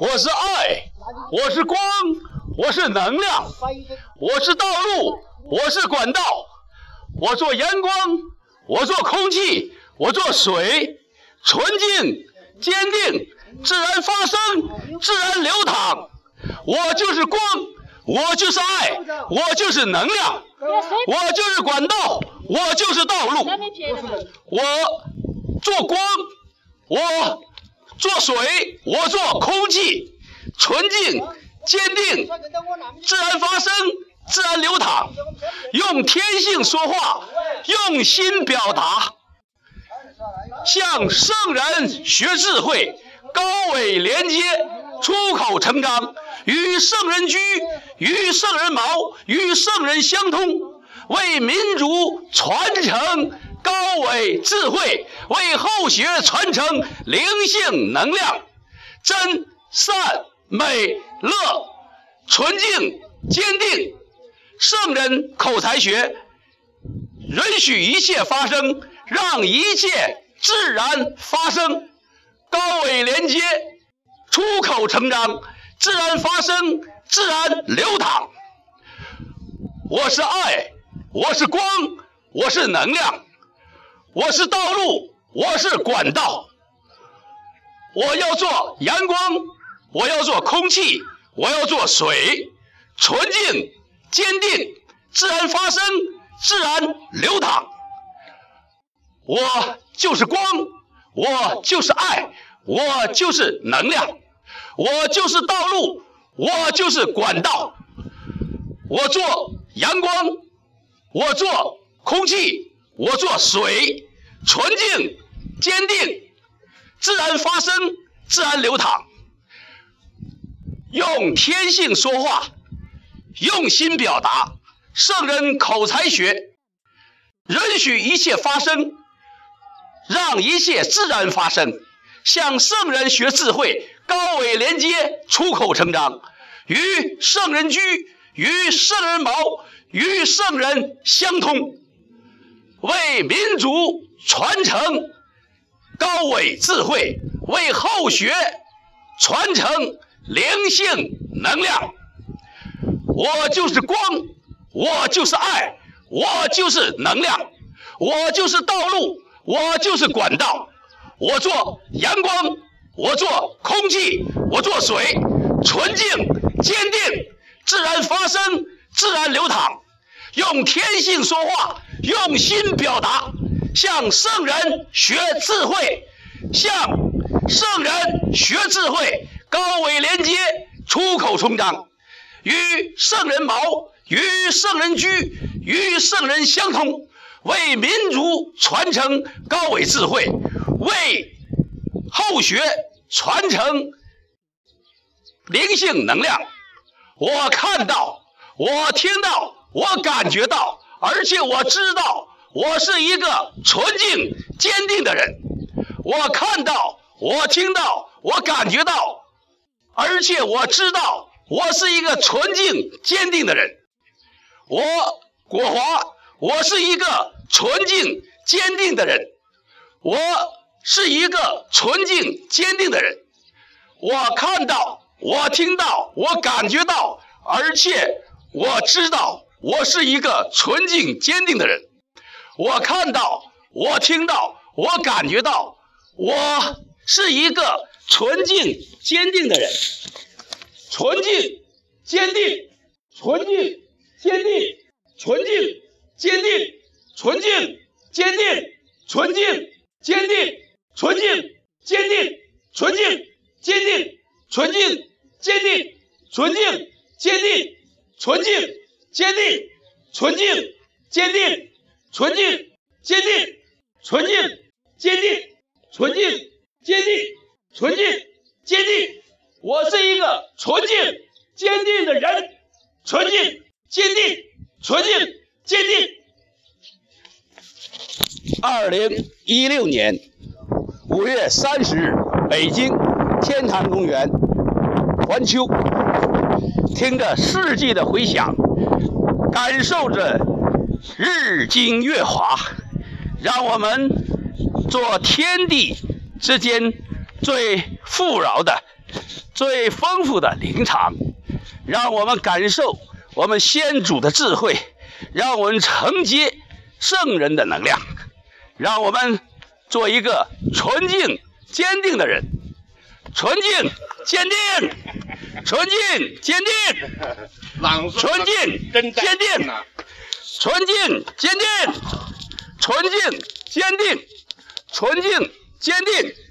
我是爱，我是光，我是能量，我是道路，我是管道，我做阳光，我做空气，我做水，纯净、坚定、自然发生、自然流淌。我就是光，我就是爱，我就是能量，我就是管道，我就是道路。我做光，我做水，我做空气，纯净、坚定、自然发生、自然流淌，用天性说话，用心表达，向圣人学智慧，高伟连接，出口成章，与圣人居，与圣人矛，与圣人相通，为民族传承高伟智慧，为后学传承灵性能量，真善美乐，纯净坚定，圣人口才学，允许一切发生，让一切自然发生，高伟连接，出口成章，自然发生，自然流淌。我是爱，我是光，我是能量，我是道路，我是管道。我要做阳光，我要做空气，我要做水，纯净、坚定、自然发生、自然流淌。我就是光，我就是爱，我就是能量，我就是道路，我就是管道。我做阳光，我做空气，我做水，纯净、坚定、自然发生、自然流淌。用天性说话，用心表达，圣人口才学，允许一切发生，让一切自然发生。向圣人学智慧，高伟连接，出口成章，与圣人居，与圣人谋，与圣人相通，为民族传承高伟智慧，为后学传承灵性能量。我就是光，我就是爱，我就是能量，我就是道路，我就是管道。我做阳光，我做空气，我做水，纯净、坚定、自然发生、自然流淌。用天性说话，用心表达，向圣人学智慧，向圣人学智慧，高伟连接，出口成章，与圣人矛，与圣人居，与圣人相通，为民族传承高伟智慧，为后学传承灵性能量。我看到，我听到，我感觉到，而且我知道，我是一个纯净坚定的人。我看到，我听到，我感觉到，而且我知道，我是一个纯净坚定的人。我国华，我是一个纯净坚定的人。我是一个纯净坚定的人。我看到，我听到，我感觉到，而且我知道，我是一个纯净坚定的人。我看到，我听到，我感觉到，我是一个纯净坚定的人。纯净、坚定、纯净、坚定、纯净、坚定、纯净、坚定、纯净、坚定、纯净、坚定、纯净、坚定、纯净、坚定、纯净、坚定、纯净、坚定、纯净、坚定、纯净、坚定、纯净、坚定、纯净、坚定、纯净、坚定。我是一个纯净、坚定的人，纯净、坚定、纯净、坚定。二零一六年五月三十日，北京天坛公园环球，听着世纪的回响，感受着日精月华，让我们做天地之间最富饶的。最丰富的灵场，让我们感受我们先祖的智慧，让我们承接圣人的能量，让我们做一个纯净、坚定的人。纯净、坚定，纯净、坚定，纯净、坚定，纯净、坚定，纯净、坚定，纯净、坚定。